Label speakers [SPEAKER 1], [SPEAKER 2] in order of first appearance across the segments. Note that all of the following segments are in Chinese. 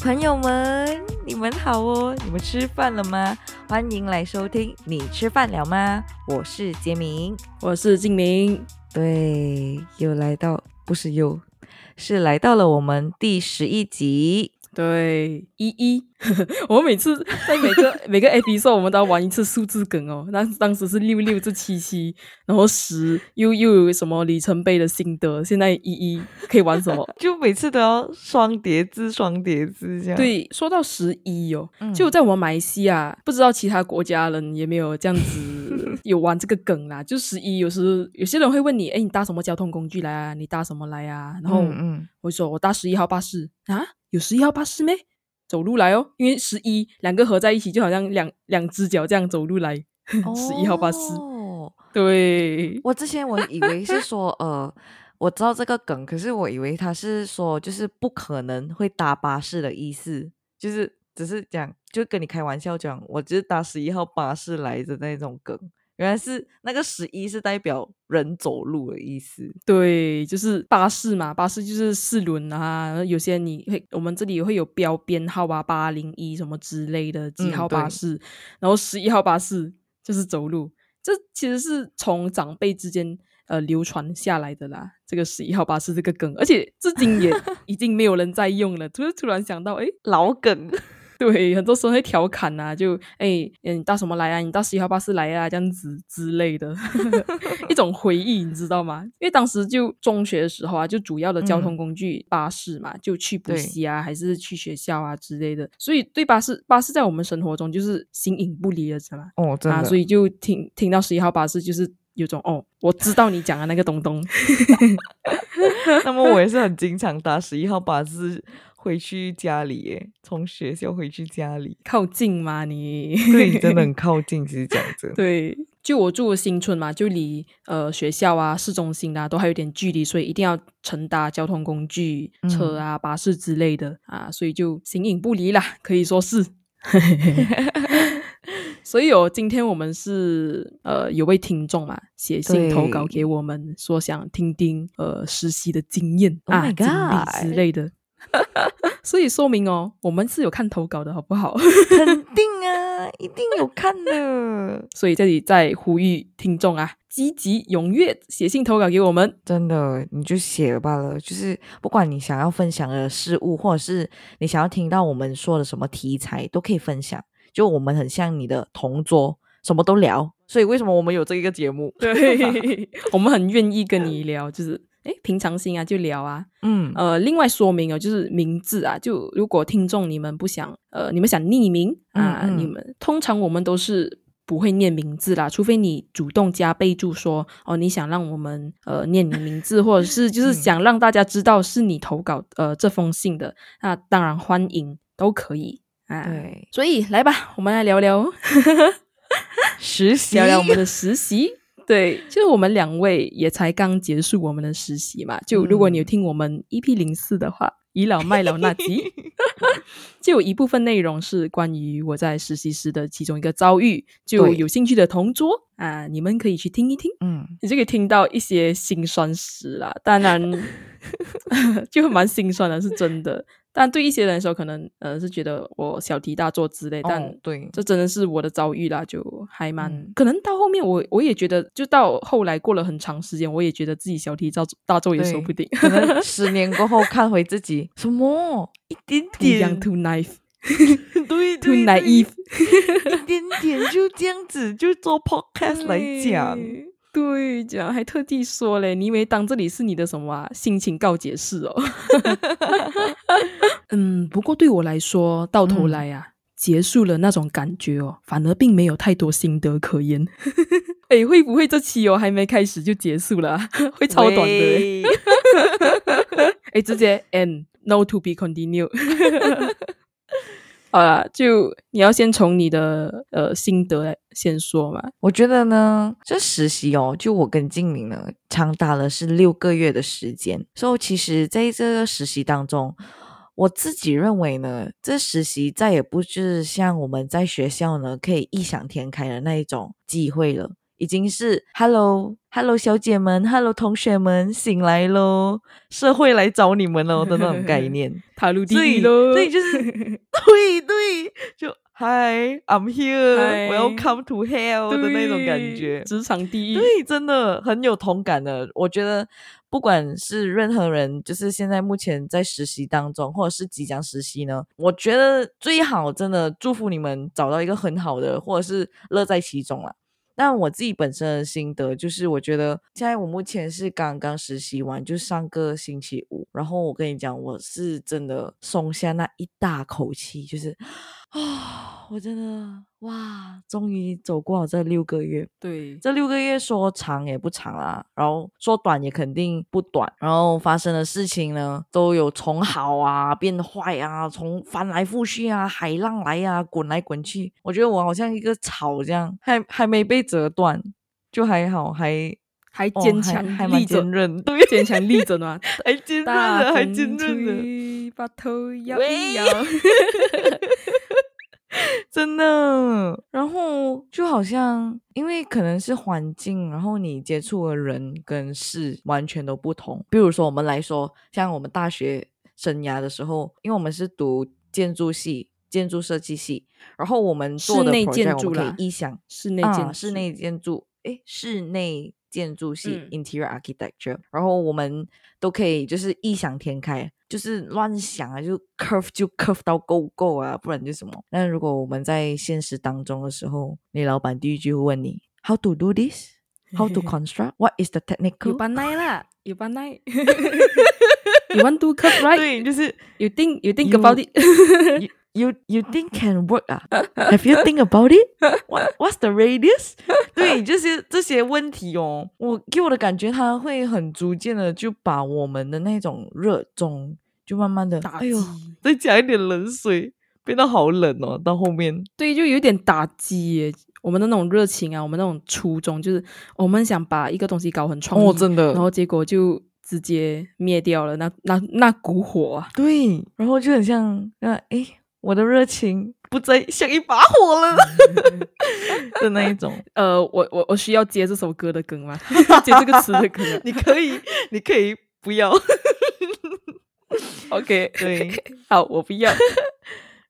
[SPEAKER 1] 嘿，朋友们，你们好哦！你们吃饭了吗？欢迎来收听，你吃饭了吗？我是杰明，
[SPEAKER 2] 我是静明。
[SPEAKER 1] 对，又来到，不是又，是来到了我们第十一集。
[SPEAKER 2] 对，一一，我们每次在每个 每个 episode 我们都要玩一次数字梗哦。那当时是六六至七七，然后十又又有什么里程碑的心得？现在一一可以玩什么？
[SPEAKER 1] 就每次都要双叠字，双叠字这样。
[SPEAKER 2] 对，说到十一哦，就在我们马来西亚，不知道其他国家人也没有这样子有玩这个梗啦。就十一，有时有些人会问你，哎，你搭什么交通工具来啊？你搭什么来啊？然后嗯，我说我搭十一号巴士啊。有十一号巴士没？走路来哦，因为十一两个合在一起，就好像两两只脚这样走路来。十一号巴士，对
[SPEAKER 1] 我之前我以为是说，呃，我知道这个梗，可是我以为他是说，就是不可能会搭巴士的意思，就是只是讲，就跟你开玩笑讲，我就是搭十一号巴士来的那种梗。原来是那个十一是代表人走路的意思，
[SPEAKER 2] 对，就是巴士嘛，巴士就是四轮啊，有些你会，我们这里会有标编号啊，八零一什么之类的几号巴士，然后十一号巴士就是走路，这其实是从长辈之间呃流传下来的啦，这个十一号巴士这个梗，而且至今也 已经没有人在用了，突突然想到，哎，
[SPEAKER 1] 老梗。
[SPEAKER 2] 对，很多时候会调侃呐，就哎，你搭什么来啊？你搭十一号巴士来啊？这样子之类的，一种回忆，你知道吗？因为当时就中学的时候啊，就主要的交通工具巴士嘛，就去补习啊，还是去学校啊之类的，所以对巴士巴士在我们生活中就是形影不离的，知道吗？
[SPEAKER 1] 哦，真的，
[SPEAKER 2] 所以就听听到十一号巴士，就是有种哦，我知道你讲的那个东东。
[SPEAKER 1] 那么我也是很经常搭十一号巴士。回去家里耶，从学校回去家里
[SPEAKER 2] 靠近吗？你
[SPEAKER 1] 对，真的很 靠近，其实讲真。
[SPEAKER 2] 对，就我住的新村嘛，就离呃学校啊、市中心啊都还有点距离，所以一定要乘搭交通工具、车啊、巴士之类的啊，所以就形影不离啦，可以说是。所以哦，今天我们是呃有位听众嘛，写信投稿给我们，说想听听呃实习的经验啊、经历之类的。所以说明哦，我们是有看投稿的好不好？
[SPEAKER 1] 肯定啊，一定有看的。
[SPEAKER 2] 所以这里在呼吁听众啊，积极踊跃写信投稿给我们。
[SPEAKER 1] 真的，你就写罢了。就是不管你想要分享的事物，或者是你想要听到我们说的什么题材，都可以分享。就我们很像你的同桌，什么都聊。所以为什么我们有这一个节目？
[SPEAKER 2] 对，我们很愿意跟你聊，就是。哎，平常心啊，就聊啊。嗯，呃，另外说明哦，就是名字啊，就如果听众你们不想，呃，你们想匿名啊，你们通常我们都是不会念名字啦，除非你主动加备注说，哦，你想让我们呃念你名字，或者是 就是想让大家知道是你投稿呃这封信的，那当然欢迎都可以啊。
[SPEAKER 1] 对，
[SPEAKER 2] 所以来吧，我们来聊聊
[SPEAKER 1] 实习，
[SPEAKER 2] 聊聊我们的实习。对，就是我们两位也才刚结束我们的实习嘛。就如果你有听我们 EP 零四的话，倚老卖老那集 就有一部分内容是关于我在实习时的其中一个遭遇。就有兴趣的同桌啊，你们可以去听一听。嗯，你就可以听到一些心酸史啦。当然，就蛮心酸的，是真的。但对一些人来说，可能呃是觉得我小题大做之类，但
[SPEAKER 1] 对，
[SPEAKER 2] 这真的是我的遭遇啦，就还蛮可能到后面我我也觉得，就到后来过了很长时间，我也觉得自己小题大做大做也说不定。
[SPEAKER 1] 可能 十年过后看回自己，什么一点点
[SPEAKER 2] ，too naive，
[SPEAKER 1] 对
[SPEAKER 2] ，too naive，
[SPEAKER 1] 一点点就这样子就做 podcast 来讲。
[SPEAKER 2] 对，讲还特地说嘞，你以为当这里是你的什么啊？心情告解室哦。嗯，不过对我来说，到头来呀，结束了那种感觉哦，反而并没有太多心得可言。哎，会不会这期哦还没开始就结束了？会超短的。哎，直接 end no to be continue。啊，就你要先从你的呃心得先说嘛。
[SPEAKER 1] 我觉得呢，这实习哦，就我跟静明呢，长达了是六个月的时间。所以其实在这个实习当中，我自己认为呢，这实习再也不是像我们在学校呢可以异想天开的那一种机会了。已经是 “hello hello 小姐们，hello 同学们，醒来喽，社会来找你们喽” 的那种概念。
[SPEAKER 2] 踏入地狱喽，
[SPEAKER 1] 所以就是 对对，就 Hi I'm here，Welcome to hell 的那种感觉。
[SPEAKER 2] 职场地狱，
[SPEAKER 1] 对，真的很有同感的。我觉得不管是任何人，就是现在目前在实习当中，或者是即将实习呢，我觉得最好真的祝福你们找到一个很好的，或者是乐在其中啦。但我自己本身的心得就是，我觉得现在我目前是刚刚实习完，就上个星期五，然后我跟你讲，我是真的松下那一大口气，就是啊，我真的哇，终于走过了这六个月。
[SPEAKER 2] 对，
[SPEAKER 1] 这六个月说长也不长啦，然后说短也肯定不短，然后发生的事情呢，都有从好啊变坏啊，从翻来覆去啊，海浪来啊，滚来滚去。我觉得我好像一个草这样，还还没被折断，就还好，还
[SPEAKER 2] 还坚强
[SPEAKER 1] 还蛮
[SPEAKER 2] 立着
[SPEAKER 1] 坚，韧，对，
[SPEAKER 2] 坚强立着呢，
[SPEAKER 1] 还坚韧还坚韧的。
[SPEAKER 2] 吹，把头摇一摇。
[SPEAKER 1] 真的。然后就好像，因为可能是环境，然后你接触的人跟事完全都不同。比如说我们来说，像我们大学生涯的时候，因为我们是读建筑系、建筑设计系，然后我们做的
[SPEAKER 2] 室内建
[SPEAKER 1] project 我们可
[SPEAKER 2] 筑啦
[SPEAKER 1] 以臆想
[SPEAKER 2] 室内
[SPEAKER 1] 啊，
[SPEAKER 2] 建筑
[SPEAKER 1] 室内建筑，诶，室内建筑系、
[SPEAKER 2] 嗯
[SPEAKER 1] interior architecture，然后我们都可以就是异想天开，就是乱想啊，就 curve 就 curve 到够够啊，不然就什么。那如果我们在现实当中的时候，你老板第一句会问你 how to do this。How to construct? What is the technical?
[SPEAKER 2] 有班奈啦，有班奈。You want to cut right?
[SPEAKER 1] 对，就是
[SPEAKER 2] You think you think about it?
[SPEAKER 1] You you think can work 啊？Have you think about it? What what's the radius? 对，就是这些问题哦，我给我的感觉，他会很逐渐的就把我们的那种热衷，就慢慢的，
[SPEAKER 2] 打
[SPEAKER 1] 哎呦
[SPEAKER 2] 击，
[SPEAKER 1] 再加一点冷水，变得好冷哦。到后面，
[SPEAKER 2] 对，就有点打击耶。我们的那种热情啊，我们那种初衷，就是我们想把一个东西搞很创意，
[SPEAKER 1] 哦，真的，
[SPEAKER 2] 然后结果就直接灭掉了那那那股火啊！
[SPEAKER 1] 对，然后就很像，那哎，我的热情不再像一把火了 的那一种。
[SPEAKER 2] 呃，我我我需要接这首歌的梗吗？接这个词的梗啊
[SPEAKER 1] 你可以，你可以不要。
[SPEAKER 2] ？OK，
[SPEAKER 1] 对，
[SPEAKER 2] 好，我不要。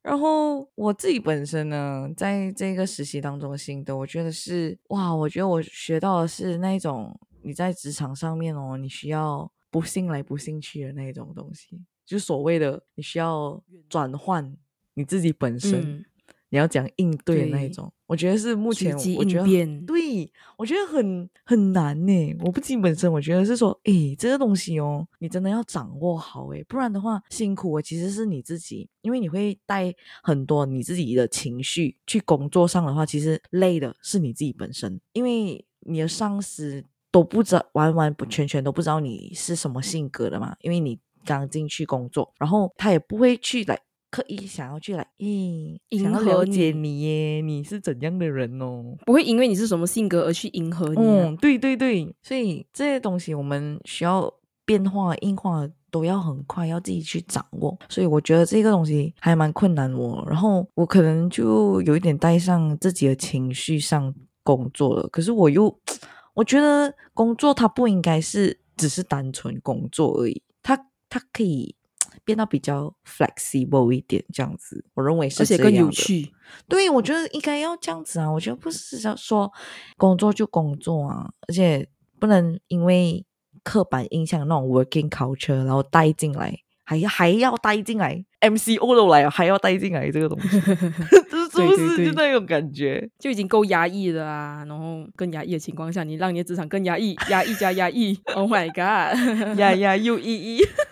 [SPEAKER 1] 然后我自己本身呢，在这个实习当中的心得，我觉得是哇，我觉得我学到的是那一种你在职场上面哦，你需要不信来不信去的那一种东西，就是所谓的你需要转换你自己本身，
[SPEAKER 2] 嗯，
[SPEAKER 1] 你要讲应对的那一种。我觉得是目前我觉得，对，我觉得很很难呢。我不仅本身，我觉得是说，诶，这个东西哦，你真的要掌握好诶，不然的话，辛苦的其实是你自己，因为你会带很多你自己的情绪去工作上的话，其实累的是你自己本身，因为你的上司都不知道，完完全全都不知道你是什么性格的嘛，因为你刚进去工作，然后他也不会去来。刻意想要去来，嗯，想
[SPEAKER 2] 迎合
[SPEAKER 1] 解
[SPEAKER 2] 你
[SPEAKER 1] 你耶，你是怎样的人哦？
[SPEAKER 2] 不会因为你是什么性格而去迎合你、啊。
[SPEAKER 1] 嗯，对对对，所以这些东西我们需要变化、硬化都要很快，要自己去掌握。所以我觉得这个东西还蛮困难我，然后我可能就有一点带上自己的情绪上工作了。可是我又，我觉得工作它不应该是只是单纯工作而已，它它可以。变到比较 flexible 一点，这样子，我认为是
[SPEAKER 2] 而且更有趣。
[SPEAKER 1] 对，我觉得应该要这样子啊！我觉得不是要说工作就工作啊，而且不能因为刻板印象那种 working culture，然后带进来，还还要带进来，MCO 都来了，还要带进来这个东西，就是是不是就那种感觉？
[SPEAKER 2] 就已经够压抑了啊，然后更压抑的情况下，你让你的职场更压抑，压抑加压抑，Oh my god！
[SPEAKER 1] 压压，又一一，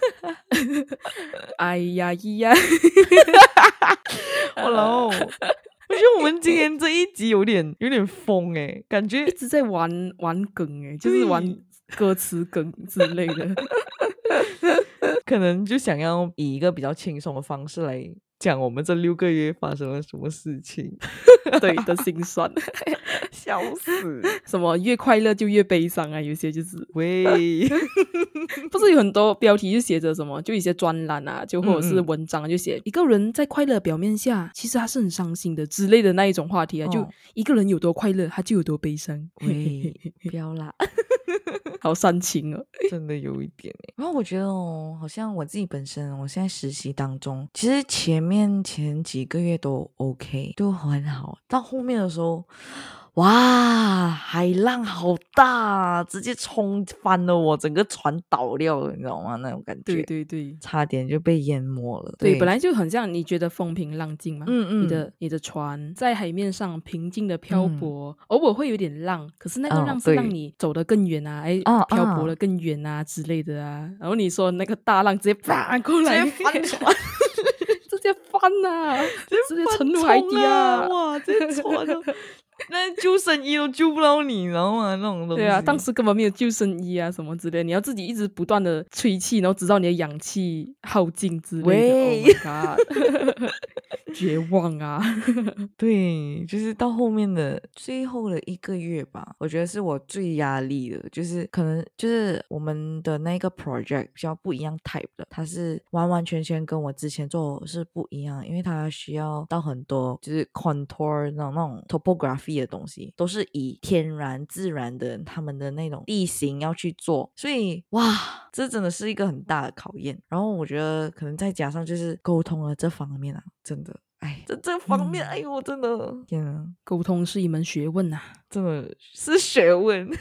[SPEAKER 2] 哎呀咿呀，
[SPEAKER 1] 我老！我觉得我们今天这一集有点有点疯诶，感觉
[SPEAKER 2] 一直在玩玩梗诶，就是玩歌词梗之类的。
[SPEAKER 1] 可能就想要以一个比较轻松的方式来讲我们这六个月发生了什么事情。
[SPEAKER 2] 对的心酸，
[SPEAKER 1] 笑死！
[SPEAKER 2] 什么越快乐就越悲伤啊？有些就是
[SPEAKER 1] 喂，
[SPEAKER 2] 不是有很多标题就写着什么，就一些专栏啊，就或者是文章就写一个人在快乐表面下，其实他是很伤心的之类的那一种话题啊。就
[SPEAKER 1] 哦
[SPEAKER 2] 一个人有多快乐，他就有多悲伤。
[SPEAKER 1] 喂，不要啦，
[SPEAKER 2] 好煽情哦。
[SPEAKER 1] 真的有一点然后我觉得哦，好像我自己本身，我现在实习当中，其实前面前几个月都 OK，都很好，到后面的时候。哇，海浪好大啊，直接冲翻了我，整个船倒掉了，你知道吗？那种感觉，
[SPEAKER 2] 对对对。
[SPEAKER 1] 差点就被淹没了。
[SPEAKER 2] 对，本来就很像你觉得风平浪静嘛，
[SPEAKER 1] 嗯嗯
[SPEAKER 2] 你的你的船在海面上平静的漂
[SPEAKER 1] 嗯
[SPEAKER 2] 泊，偶尔会有点浪，可是那个
[SPEAKER 1] 哦
[SPEAKER 2] 浪是让你走得更远啊，哎，
[SPEAKER 1] 啊
[SPEAKER 2] 漂
[SPEAKER 1] 啊
[SPEAKER 2] 泊了更远啊之类的啊。然后你说那个大浪直接啪过来，
[SPEAKER 1] 直接翻船，
[SPEAKER 2] 直接翻呐、直接沉入
[SPEAKER 1] 翻
[SPEAKER 2] 海底啊！
[SPEAKER 1] 哇，这船都 那救生衣都救不到你，你知道吗？那种东西。
[SPEAKER 2] 对啊，当时根本没有救生衣啊什么之类的，你要自己一直不断的吹气，然后直到你的氧气耗尽之类的。
[SPEAKER 1] 喂
[SPEAKER 2] Oh my god，绝望啊！
[SPEAKER 1] 对，就是到后面的最后的一个月吧，我觉得是我最压力的，就是可能就是我们的那个 project 比较不一样 type 的，它是完完全全跟我之前做是不一样，因为它需要到很多就是 contour 那种那种 topography 的东西，都是以天然自然的他们的那种地形要去做，所以哇，这真的是一个很大的考验。然后我觉得可能再加上就是沟通了这方面啊，真的。哎，这这方面，
[SPEAKER 2] 嗯
[SPEAKER 1] 哎呦，真的，天啊，
[SPEAKER 2] 沟通是一门学问呐、
[SPEAKER 1] 真的是学问。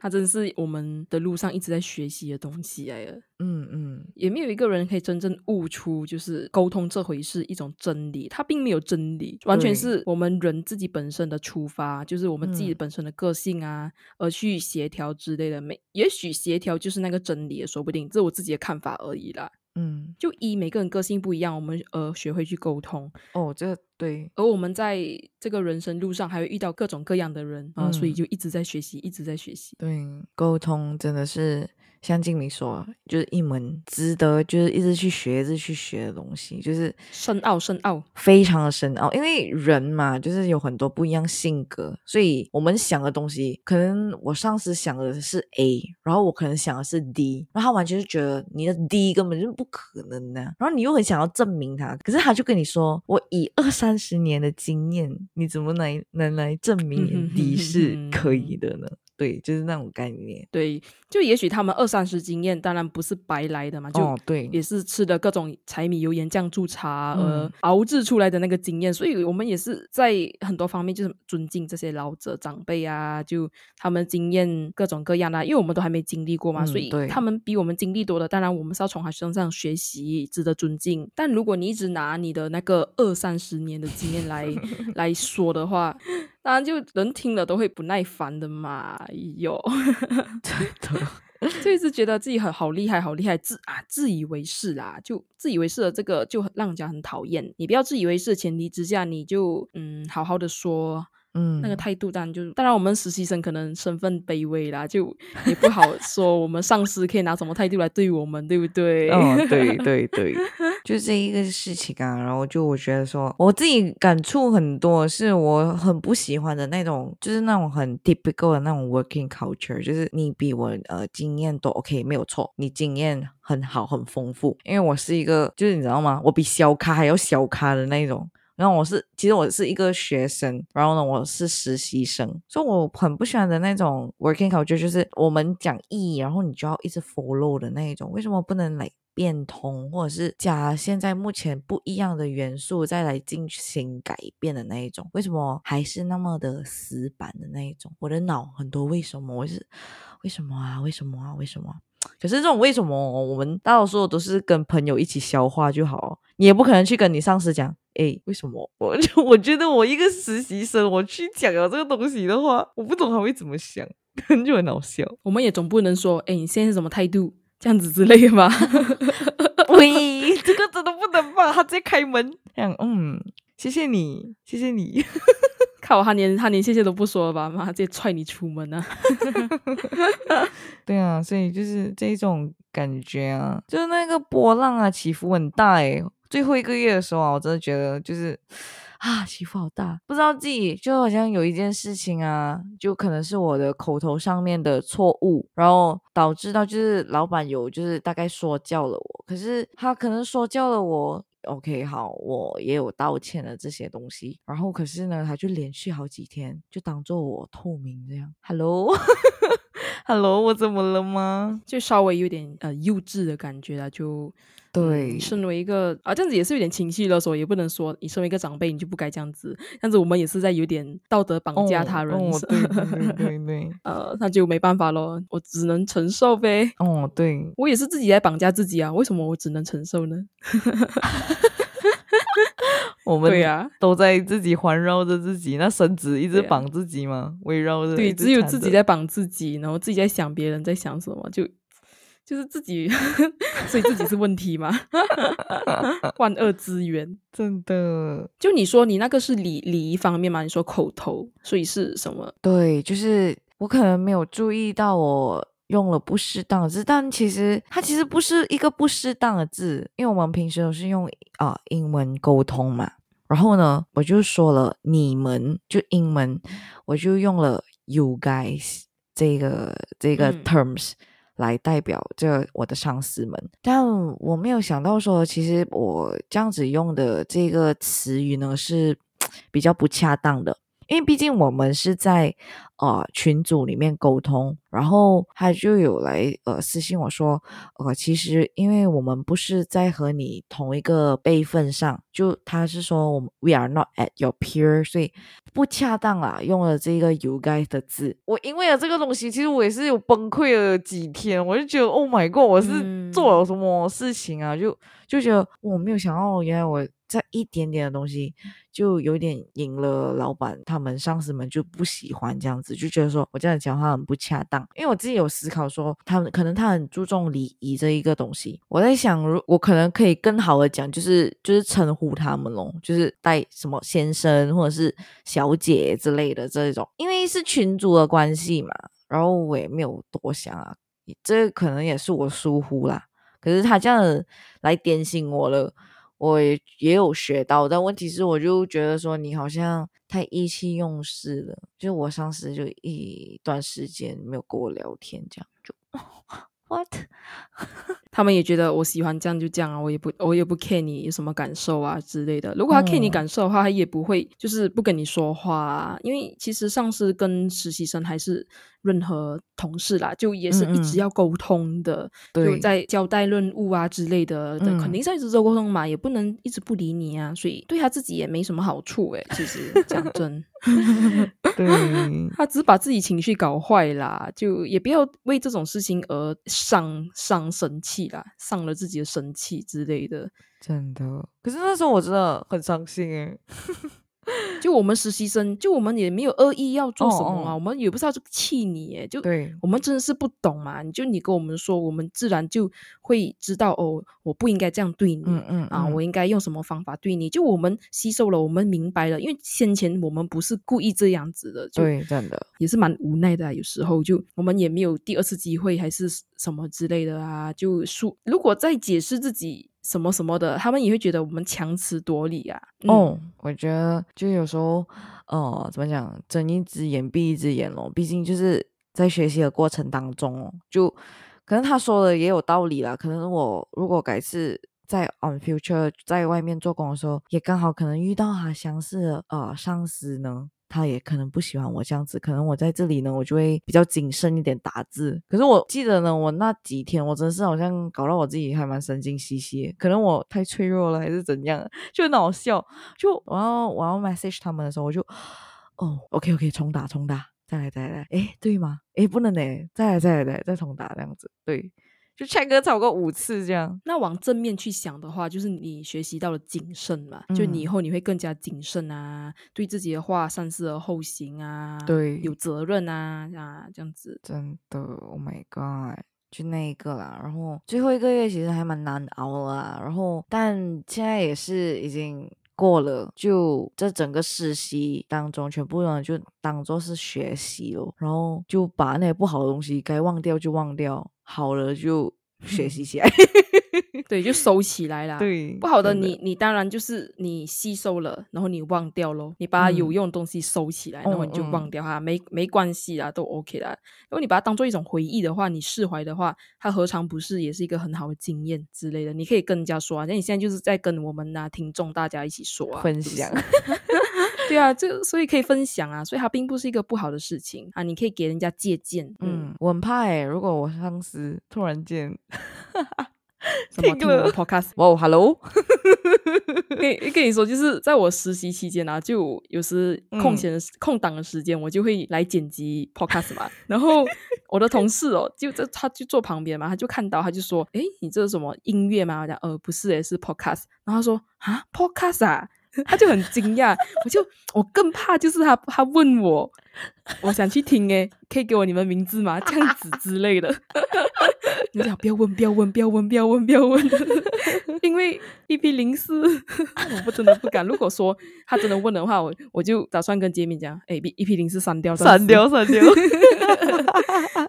[SPEAKER 2] 它真是我们的路上一直在学习的东西来的。
[SPEAKER 1] 嗯嗯，
[SPEAKER 2] 也没有一个人可以真正悟出，就是沟通这回事一种真理，它并没有真理，完全是我们人自己本身的出发，就是我们自己
[SPEAKER 1] 嗯
[SPEAKER 2] 本身的个性啊，而去协调之类的。没，也许协调就是那个真理，也说不定，这是我自己的看法而已啦。
[SPEAKER 1] 嗯，
[SPEAKER 2] 就一每个人个性不一样，我们呃学会去沟通，
[SPEAKER 1] 哦，这对，
[SPEAKER 2] 而我们在这个人生路上还会遇到各种各样的人啊、所以
[SPEAKER 1] 嗯。
[SPEAKER 2] 就一直在学习，一直在学习。
[SPEAKER 1] 对，沟通真的是像经理说，就是一门值得就是一直去学、一直去学的东西，就是
[SPEAKER 2] 深奥，深奥。
[SPEAKER 1] 非常的深奥。因为人嘛，就是有很多不一样性格，所以我们想的东西，可能我上司想的是 A，然后我可能想的是 D，然后他完全是觉得你的 D 根本就是不可能的，然后你又很想要证明他，可是他就跟你说，我以二三十年的经验，你怎么来能来证明你的 D 是可以的呢？对，就是那种概念。
[SPEAKER 2] 对，就也许他们二三十经验，当然不是白来的嘛，就
[SPEAKER 1] 哦，对，
[SPEAKER 2] 也是吃的各种柴米油盐酱醋茶
[SPEAKER 1] 嗯
[SPEAKER 2] 而熬制出来的那个经验，所以我们也是在很多方面就是尊敬这些老者长辈啊，就他们经验各种各样的啊、因为我们都还没经历过嘛，所以他们比我们经历多的，当然我们是要从他身上学习，值得尊敬。但如果你一直拿你的那个二三十年的经验来 来说的话，当然就人听了都会不耐烦的嘛，哎呦。
[SPEAKER 1] 真的，
[SPEAKER 2] 就一直觉得自己很好厉害，好厉害，自啊自以为是啦，就自以为是的这个就很让人家很讨厌。你不要自以为是的前提之下，你就嗯好好的说，
[SPEAKER 1] 嗯，
[SPEAKER 2] 那个态度当然就当然我们实习生可能身份卑微啦，就也不好 说我们上司可以拿什么态度来对我们，对不对？
[SPEAKER 1] 哦，对 对对，就这一个事情啊，然后就我觉得说，我自己感触很多，是我很不喜欢的那种，就是那种很 typical 的那种 working culture，就是你比我呃经验都 OK 没有错，你经验很好很丰富，因为我是一个就是你知道吗？我比小咖还要小咖的那种。然后我是，其实我是一个学生，然后呢，我是实习生，所以我很不喜欢的那种 working culture，就是我们讲 E，然后你就要一直 follow 的那一种。为什么不能来变通，或者是加现在目前不一样的元素，再来进行改变的那一种？为什么还是那么的死板的那一种？我的脑很多为什么，我是为什么啊？为什么啊？为什么？可是这种为什么，我们大多数都是跟朋友一起消化就好，你也不可能去跟你上司讲，诶，为什么？我就我觉得我一个实习生，我去讲了这个东西的话，我不懂他会怎么想，可能就很好笑。
[SPEAKER 2] 我们也总不能说，哎，你现在是什么态度？这样子之类的吧？
[SPEAKER 1] 喂，这个真的不能吧？他直接开门，这样，嗯，谢谢你，谢谢你。
[SPEAKER 2] 看我，他连他连谢谢都不说了吧？妈，直接踹你出门啊！
[SPEAKER 1] 对啊，所以就是这种感觉啊，就是那个波浪啊，起伏很大诶。最后一个月的时候啊，我真的觉得就是啊，起伏好大，不知道自己就好像有一件事情啊，就可能是我的口头上面的错误，然后导致到就是老板有就是大概说教了我，可是他可能说教了我。OK，好，我也有道歉的这些东西，然后可是呢，他就连续好几天就当做我透明这样。Hello，Hello，我怎么了吗？
[SPEAKER 2] 就稍微有点呃幼稚的感觉啊，就
[SPEAKER 1] 对，
[SPEAKER 2] 身为一个啊这样子也是有点情绪勒索，也不能说你身为一个长辈你就不该这样子，这样子我们也是在有点道德绑架他人。
[SPEAKER 1] 哦，对对对对，
[SPEAKER 2] 呃，那就没办法咯，我只能承受呗。
[SPEAKER 1] 哦，对，
[SPEAKER 2] 我也是自己在绑架自己啊，为什么我只能承受呢？
[SPEAKER 1] 我们
[SPEAKER 2] 对呀，
[SPEAKER 1] 都在自己环绕着自己，那绳子一直绑自己吗？围绕着，
[SPEAKER 2] 对，只有自己在绑自己，然后自己在想别人在想什么，就就是自己，所以自己是问题吗？万恶之源，
[SPEAKER 1] 真的。
[SPEAKER 2] 就你说你那个是礼礼仪方面嘛？你说口头，所以是什么？
[SPEAKER 1] 对，就是我可能没有注意到我。用了不适当的字，但其实它其实不是一个不适当的字，因为我们平时都是用啊英文沟通嘛。然后呢，我就说了你们就英文，我就用了 you guys 这个这个 terms 来代表这我的上司们。但我没有想到说，其实我这样子用的这个词语呢是比较不恰当的。因为毕竟我们是在呃群组里面沟通，然后他就有来呃私信我说，呃其实因为我们不是在和你同一个辈分上，就他是说我们 we are not at your peer，所以不恰当啊，用了这个 you guys 的字。我因为了这个东西，其实我也是有崩溃了几天，我就觉得 oh my god，我是做了什么事情啊？就就觉得我没有想到，原来我。这一点点的东西，就有点赢了老板，他们上司们就不喜欢这样子，就觉得说我这样讲话很不恰当。因为我自己有思考说，他们可能他很注重礼仪这一个东西。我在想，如我可能可以更好的讲，就是就是称呼他们咯，就是带什么先生或者是小姐之类的这种，因为是群主的关系嘛。然后我也没有多想啊，这可能也是我疏忽啦。可是他这样来点醒我了。我也也有学到，但问题是，我就觉得说你好像太意气用事了。就我上次就一段时间没有跟我聊天，这样就 what？
[SPEAKER 2] 他们也觉得我喜欢这样就这样啊，我也不我也不 care 你有什么感受啊之类的。如果他 care 你感受的话，他也不会就是不跟你说话。因为其实上司跟实习生还是。任何同事啦，就也是一直要沟通的，就在交代任务啊之类的，肯定是一直做沟通嘛，也不能一直不理你啊，所以对他自己也没什么好处诶。其实讲真，
[SPEAKER 1] 对，
[SPEAKER 2] 他只是把自己情绪搞坏啦，就也不要为这种事情而伤伤生气啦，伤了自己的生气之类的。
[SPEAKER 1] 真的，可是那时候我真的很伤心诶。
[SPEAKER 2] 就我们实习生，就我们也没有恶意要做什么啊，我们也不知道气你，哎，就
[SPEAKER 1] 对
[SPEAKER 2] 我们真的是不懂嘛。你就你跟我们说，我们自然就会知道哦，我不应该这样对你，
[SPEAKER 1] 嗯嗯
[SPEAKER 2] 啊，我应该用什么方法对你。就我们吸收了，我们明白了，因为先前我们不是故意这样子的，
[SPEAKER 1] 对，真的
[SPEAKER 2] 也是蛮无奈的。有时候就我们也没有第二次机会，还是什么之类的啊。就说如果再解释自己。什么什么的，他们也会觉得我们强词夺理啊。
[SPEAKER 1] 哦，我觉得就有时候，呃，怎么讲，睁一只眼闭一只眼咯。毕竟就是在学习的过程当中哦，就可能他说的也有道理啦。可能我如果改次在 on future 在外面做工的时候，也刚好可能遇到他相似的呃上司呢。他也可能不喜欢我这样子，可能我在这里呢，我就会比较谨慎一点打字。可是我记得呢，我那几天我真是好像搞到我自己还蛮神经兮兮，可能我太脆弱了还是怎样，就很好笑。就我要我要 message 他们的时候，我就哦，OK OK，重打重打，再来再来，哎，对吗？哎，不能呢，再来再来再再重打这样子，对。就 check 歌超过五次这样，
[SPEAKER 2] 那往正面去想的话，就是你学习到了谨慎嘛，就你以后你会更加谨慎啊，对自己的话三思而后行啊，
[SPEAKER 1] 对，
[SPEAKER 2] 有责任啊啊这样子，
[SPEAKER 1] 真的，Oh my god，就那一个啦。然后最后一个月其实还蛮难熬啦，然后但现在也是已经过了，就这整个实习当中，全部呢就当做是学习咯，然后就把那些不好的东西该忘掉就忘掉。好了就学习起来。
[SPEAKER 2] 对，就收起来啦。
[SPEAKER 1] 对，
[SPEAKER 2] 不好的
[SPEAKER 1] 真
[SPEAKER 2] 你你当然就是你吸收了，然后你忘掉咯，你把它有
[SPEAKER 1] 嗯
[SPEAKER 2] 用的东西收起来，然后你就忘掉它，没没关系啦，都 OK 啦。如果你把它当做一种回忆的话，你释怀的话，它何尝不是也是一个很好的经验之类的？你可以跟人家说啊，那你现在就是在跟我们啊听众大家一起说啊，
[SPEAKER 1] 分享。
[SPEAKER 2] 对啊，这所以可以分享啊，所以它并不是一个不好的事情啊，你可以给人家借鉴，嗯，
[SPEAKER 1] 嗯，我很怕哎、如果我上司突然间，
[SPEAKER 2] 什么
[SPEAKER 1] 听
[SPEAKER 2] podcast。
[SPEAKER 1] 哇哦，Hello，
[SPEAKER 2] 跟跟你说，就是在我实习期间啊，就有时空
[SPEAKER 1] 嗯
[SPEAKER 2] 闲空档的时间，我就会来剪辑 podcast 嘛。然后我的同事哦，就在他就坐旁边嘛，他就看到，他就说：“诶，你这是什么音乐吗？”我讲：“呃，不是，诶，是 podcast。”然后他说：“啊，podcast 啊。”他就很惊讶，我就我更怕就是他他问我，我想去听诶，可以给我你们名字吗？这样子之类的。你讲不要问，不要问，不要问，不要问，不要问，因为 EP 零四，我不真的不敢。如果说他真的问的话，我我就打算跟杰米讲，哎，EP 零四删掉，
[SPEAKER 1] 删掉，删掉。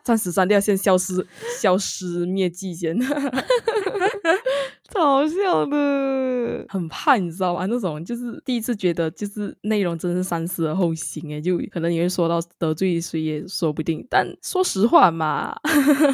[SPEAKER 2] 暂时删掉，先消失，消失灭迹先。
[SPEAKER 1] 超好笑的。
[SPEAKER 2] 很怕，你知道吗？那种就是第一次觉得，就是内容真是三思而后行，诶，就可能你会说到得罪谁也说不定。但说实话嘛，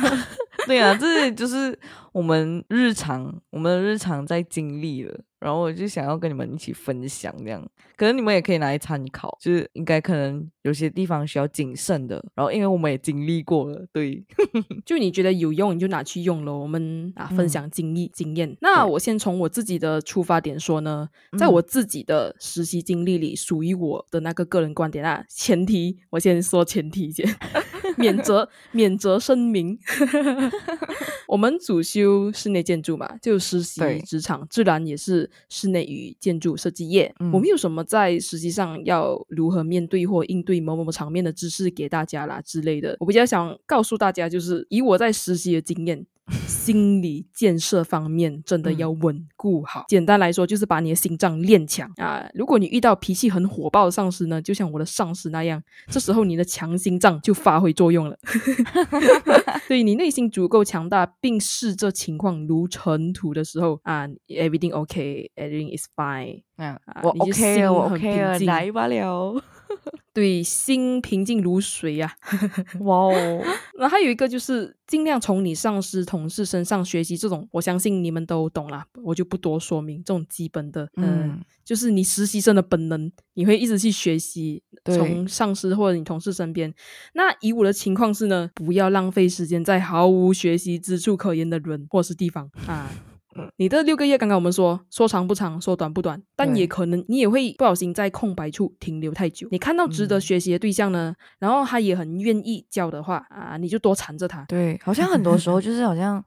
[SPEAKER 1] 对啊，这就是我们日常，我们的日常在经历了，然后我就想要跟你们一起分享，这样，可能你们也可以拿来参考，就是应该可能有些地方需要谨慎的，然后因为我们也经历过了，对，
[SPEAKER 2] 就你觉得有用，你就拿去用咯。我们啊，分
[SPEAKER 1] 嗯
[SPEAKER 2] 享经历、经验。那我先从我自己的出发点说呢，在
[SPEAKER 1] 嗯
[SPEAKER 2] 我自己的实习经历里，属于我的那个个人观点啊，前提我先说前提先，免责免责声明。我们主修室内建筑嘛，就实习职场，自然也是室内与建筑设计业。
[SPEAKER 1] 嗯
[SPEAKER 2] 我们有什么在实际上要如何面对或应对某某某场面的知识给大家啦之类的。我比较想告诉大家，就是以我在实习的经验。心理建设方面真的
[SPEAKER 1] 嗯
[SPEAKER 2] 要稳固好。简单来说，就是把你的心脏练强啊。如果你遇到脾气很火爆的上司呢，就像我的上司那样，这时候你的强心脏就发挥作用了。对你内心足够强大，并视这情况如尘土的时候啊，everything okay，everything is fine。
[SPEAKER 1] 嗯，我 OK 了，我 OK 了，来吧了，
[SPEAKER 2] 对，心平静如水呀、
[SPEAKER 1] 哇哦，
[SPEAKER 2] 那还有一个就是尽量从你上司、同事身上学习这种，我相信你们都懂啦，我就不多说明这种基本的，嗯、
[SPEAKER 1] 嗯。
[SPEAKER 2] 就是你实习生的本能，你会一直去学习，
[SPEAKER 1] 对
[SPEAKER 2] 从上司或者你同事身边。那以我的情况是呢，不要浪费时间在毫无学习之处可言的人或是地方。啊。你的六个月，刚刚我们说说长不长，说短不短，但也可能你也会不小心在空白处停留太久。你看到值得
[SPEAKER 1] 嗯
[SPEAKER 2] 学习的对象呢，然后他也很愿意教的话啊，你就多缠着他。
[SPEAKER 1] 对，好像很多时候就是好像，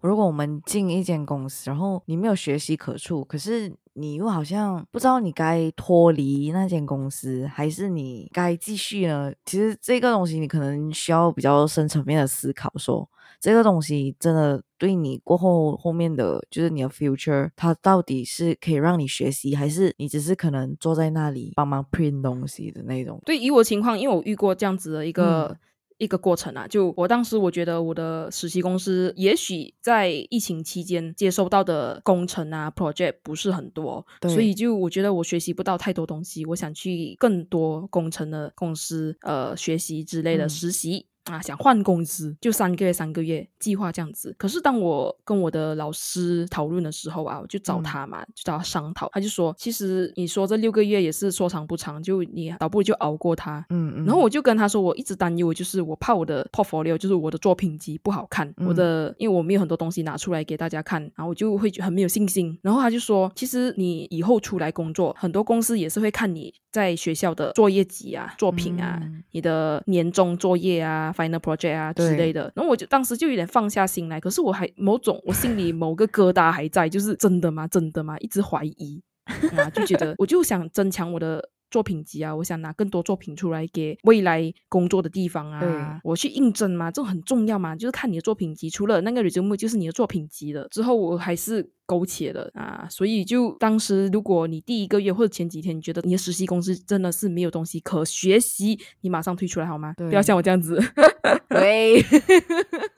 [SPEAKER 1] 如果我们进一间公司，然后你没有学习可处，可是你又好像不知道你该脱离那间公司，还是你该继续呢？其实这个东西你可能需要比较深层面的思考说这个东西真的对你过后后面的就是你的 future，它到底是可以让你学习，还是你只是可能坐在那里帮忙 print 东西的那种？
[SPEAKER 2] 对，以我情况，因为我遇过这样子的一个、
[SPEAKER 1] 嗯
[SPEAKER 2] 一个过程啊，就我当时我觉得我的实习公司也许在疫情期间接收到的工程啊 project 不是很多，所以就我觉得我学习不到太多东西，我想去更多工程的公司呃学习之类的
[SPEAKER 1] 嗯
[SPEAKER 2] 实习。啊，想换公司就三个月，三个月计划这样子。可是当我跟我的老师讨论的时候啊，我就找
[SPEAKER 1] 嗯
[SPEAKER 2] 他嘛，就找他商讨。他就说，其实你说这六个月也是说长不长，就你倒不如就熬过它。
[SPEAKER 1] 嗯嗯，
[SPEAKER 2] 然后我就跟他说，我一直担忧，就是我怕我的 portfolio，就是我的作品集不好看，我的因为我没有很多东西拿出来给大家看，然后我就会很没有信心。然后他就说，其实你以后出来工作，很多公司也是会看你在学校的作业集啊、作品啊、
[SPEAKER 1] 嗯
[SPEAKER 2] 你的年终作业啊、final project 啊之类的。然后我就当时就有点放下心来，可是我还某种我心里某个疙瘩还在，就是真的吗？真的吗？一直怀疑。啊，就觉得我就想增强我的作品集啊，我想拿更多作品出来给未来工作的地方啊，我去应征嘛，这很重要嘛，就是看你的作品集，除了那个 resume 就是你的作品集了，之后我还是苟且了啊，所以就当时如果你第一个月或者前几天你觉得你的实习公司真的是没有东西可学习，你马上退出来好吗？不要像我这样子。
[SPEAKER 1] 对，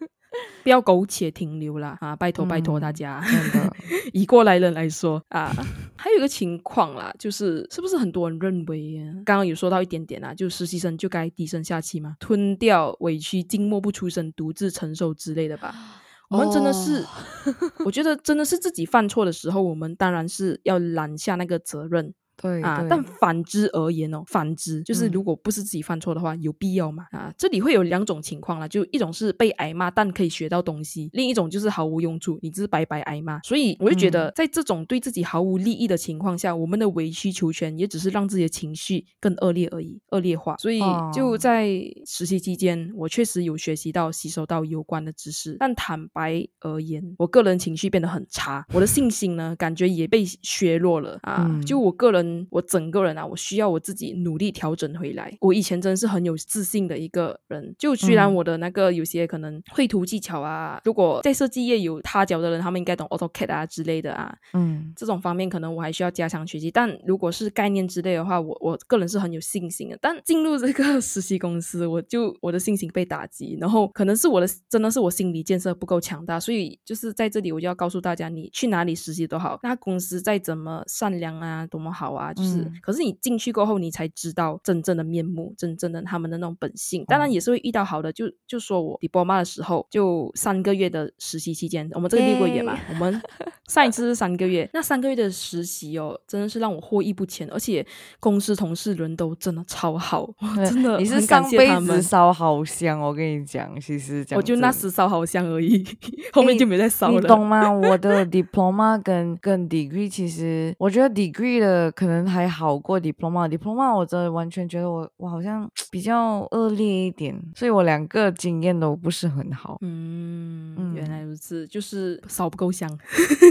[SPEAKER 2] 不不要苟且停留啦啊！拜托拜托大家，以过来人来说啊，还有一个情况啦，就是是不是很多人认为，刚刚有说到一点点啊，就实习生就该低声下气嘛，吞掉委屈，静默不出声，独自承受之类的吧？我们真的是，我觉得真的是自己犯错的时候，我们当然是要揽下那个责任。
[SPEAKER 1] 对
[SPEAKER 2] 啊，但反之而言哦，反之就是如果不是自己犯错的话，有必要吗？啊，这里会有两种情况啦，就一种是被挨骂，但可以学到东西；另一种就是毫无用处，你只是白白挨骂。所以我就觉得，在这种对自己毫无利益的情况下，我们的委曲求全也只是让自己的情绪更恶劣而已，恶劣化。所以就在实习期间，我确实有学习到、吸收到有关的知识，但坦白而言，我个人情绪变得很差，我的信心呢，感觉也被削弱了啊。就我个人。我整个人啊，我需要我自己努力调整回来。我以前真的是很有自信的一个人，就虽然我的那个有些可能绘图技巧啊，如果在设计业有踏脚的人，他们应该懂 AutoCAD 啊之类的啊，嗯，这种方面可能我还需要加强学习。但如果是概念之类的话，我我个人是很有信心的。但进入这个 实习公司，我就我的信心被打击，然后可能是我的真的是我心理建设不够强大，所以就是在这里我就要告诉大家，你去哪里实习都好，那公司再怎么善良啊，多么好啊。就是，可是你进去过后，你才知道真正的面目，真正的他们的那种本性。当然也是会遇到好的，就就说我 diploma 的时候，就三个月的实习期间，我们这个列过也嘛。我们 上一次是三个月，那三个月的实习哦，真的是让我获益不浅，而且公司同事人都真的超好，真的。
[SPEAKER 1] 你是上辈子烧好香，我跟你讲，其实
[SPEAKER 2] 我就那时烧好香而已，后面就没再烧了。
[SPEAKER 1] 你懂吗？我的 diploma 跟跟 degree，其实我觉得 degree 的可能。还好过 diploma，diploma 我真的完全觉得我我好像 比较恶劣一点，所以我两个经验都不是很好。
[SPEAKER 2] 嗯，原来如此，就是烧不够香。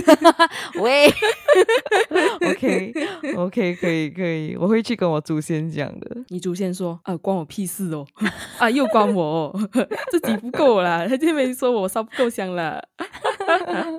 [SPEAKER 1] 喂，OK OK 可以可以，我会去跟我祖先讲的。
[SPEAKER 2] 你祖先说啊，关我屁事哦，啊又关我，自己不够啦，他就没说我烧不够香了。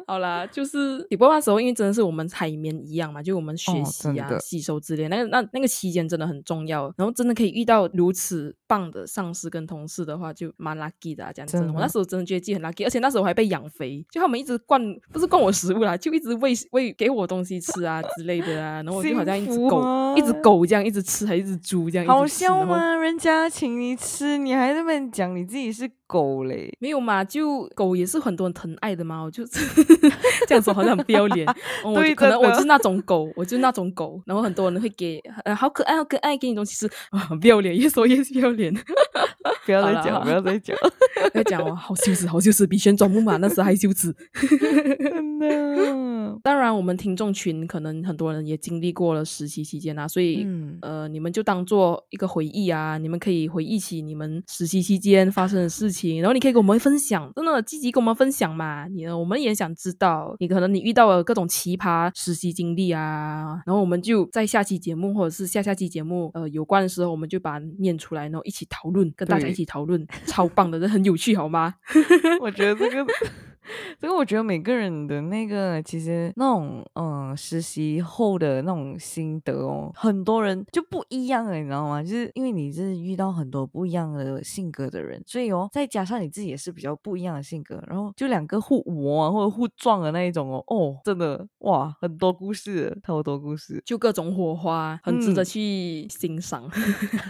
[SPEAKER 2] 好啦，就是 diploma 时候，因为真的是我们海绵一样嘛，就我们学习啊、吸收之类，那个那那个期间真的很重要。然后真的可以遇到如此棒的上司跟同事的话，就蛮 lucky 的。讲真的，我那时候真的觉得自己很 lucky，而且那时候我还被养肥，就他们一直灌，不是灌我食物啦，就一直喂喂给我东西吃啊之类的啊。然后我就好像一只狗，一只狗这样一直吃，还一只猪这样。
[SPEAKER 1] 好笑吗？人家请你吃，你还那么讲你自己是。狗嘞，
[SPEAKER 2] 没有嘛？就狗也是很多人疼爱的嘛。我就 这样说好像很不要脸。对，可能我是那种狗，我就那种狗。然后很多人会给，呃，好可爱，好可爱，给你东西吃，不要脸，越说越不要脸。
[SPEAKER 1] 不要再讲，不要再讲，
[SPEAKER 2] 再讲我，好羞耻，好羞耻，比旋转木马那时还羞耻。当然，我们听众群可能很多人也经历过了实习期间啊，所以呃，你们就当做一个回忆啊，你们可以回忆起你们实习期间发生的事情。然后你可以跟我们分享，真的积极跟我们分享嘛？你我们也想知道，你可能你遇到了各种奇葩实习经历啊，然后我们就在下期节目或者是下下期节目呃有关的时候，我们就把它念出来，然后一起讨论，跟大家一起讨论，超棒的，这很有趣，好吗？
[SPEAKER 1] 我觉得这个。这个我觉得每个人的那个其实那种嗯实习后的那种心得哦，很多人就不一样了，你知道吗？就是因为你是遇到很多不一样的性格的人，所以哦，再加上你自己也是比较不一样的性格，然后就两个互磨或者互撞的那一种哦，哦，真的哇，很多故事，超多故事，
[SPEAKER 2] 就各种火花，很值得去欣赏，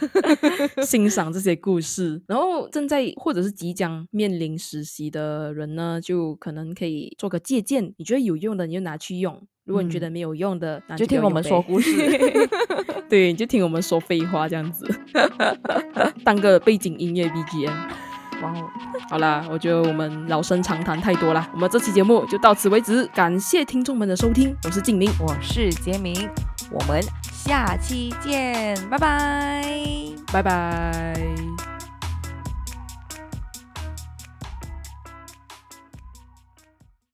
[SPEAKER 2] 欣赏这些故事。然后正在或者是即将面临实习的人呢，就。可能可以做个借鉴，你觉得有用的你就拿去用，如果你觉得没有用的，
[SPEAKER 1] 就听我们说故事。
[SPEAKER 2] 对，你就听我们说废话这样子，当个背景音乐 BGM。哇哦，好啦，我觉得我们老生常谈太多了，我们这期节目就到此为止，感谢听众们的收听，我是静明，
[SPEAKER 1] 我是杰明，我们下期见，拜拜，
[SPEAKER 2] 拜拜。